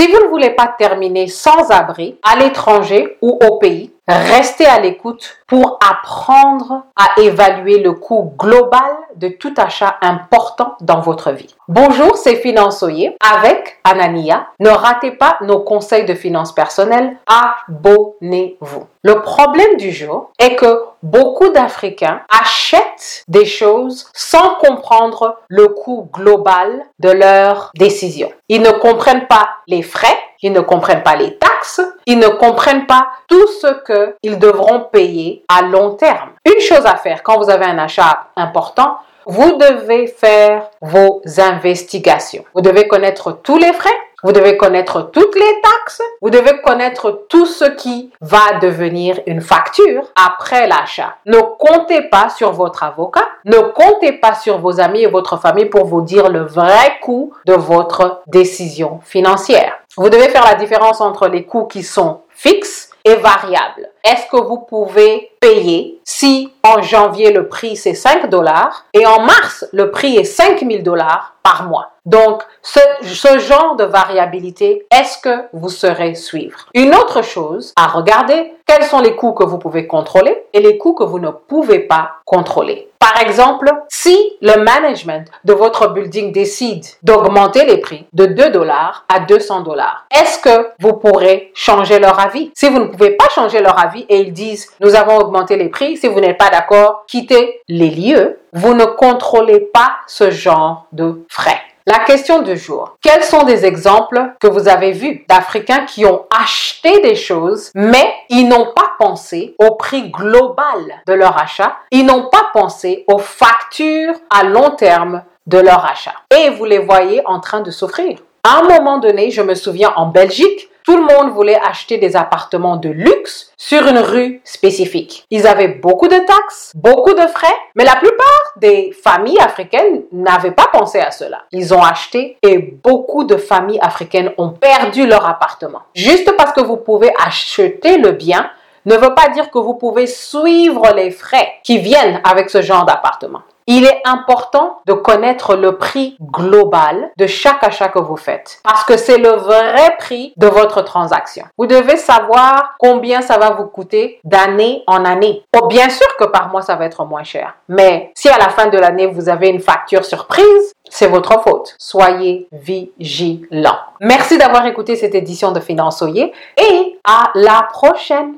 Si vous ne voulez pas terminer sans abri à l'étranger ou au pays, restez à l'écoute pour apprendre à évaluer le coût global de tout achat important dans votre vie. Bonjour, c'est Finançoyer avec Anania. Ne ratez pas nos conseils de finances personnelles. Abonnez-vous. Le problème du jour est que beaucoup d'Africains achètent des choses sans comprendre le coût global de leurs décisions. Ils ne comprennent pas les frais, ils ne comprennent pas les taxes, ils ne comprennent pas tout ce qu'ils devront payer à long terme. Une chose à faire quand vous avez un achat important, vous devez faire vos investigations. Vous devez connaître tous les frais, vous devez connaître toutes les taxes, vous devez connaître tout ce qui va devenir une facture après l'achat. Ne comptez pas sur votre avocat, ne comptez pas sur vos amis et votre famille pour vous dire le vrai coût de votre décision financière. Vous devez faire la différence entre les coûts qui sont fixes est variable. Est-ce que vous pouvez payer si en janvier le prix c'est 5 dollars et en mars le prix est 5 000 dollars par mois? Donc, ce, genre de variabilité, est-ce que vous saurez suivre? Une autre chose à regarder, quels sont les coûts que vous pouvez contrôler et les coûts que vous ne pouvez pas contrôler. Par exemple, si le management de votre building décide d'augmenter les prix de 2 dollars à 200 dollars, est-ce que vous pourrez changer leur avis? Si vous ne pouvez pas changer leur avis et ils disent nous avons augmenté les prix, si vous n'êtes pas d'accord, quittez les lieux. Vous ne contrôlez pas ce genre de frais. La question du jour. Quels sont des exemples que vous avez vus d'Africains qui ont acheté des choses, mais ils n'ont pas pensé au prix global de leur achat, ils n'ont pas pensé aux factures à long terme de leur achat. Et vous les voyez en train de souffrir. À un moment donné, je me souviens en Belgique, tout le monde voulait acheter des appartements de luxe sur une rue spécifique. Ils avaient beaucoup de taxes, beaucoup de frais, mais la plupart des familles africaines n'avaient pas pensé à cela. Ils ont acheté et beaucoup de familles africaines ont perdu leur appartement. Juste parce que vous pouvez acheter le bien ne veut pas dire que vous pouvez suivre les frais qui viennent avec ce genre d'appartement. Il est important de connaître le prix global de chaque achat que vous faites parce que c'est le vrai prix de votre transaction. Vous devez savoir combien ça va vous coûter d'année en année. Oh, bien sûr que par mois, ça va être moins cher. Mais si à la fin de l'année, vous avez une facture surprise, c'est votre faute. Soyez vigilants. Merci d'avoir écouté cette édition de Finançoyer et à la prochaine.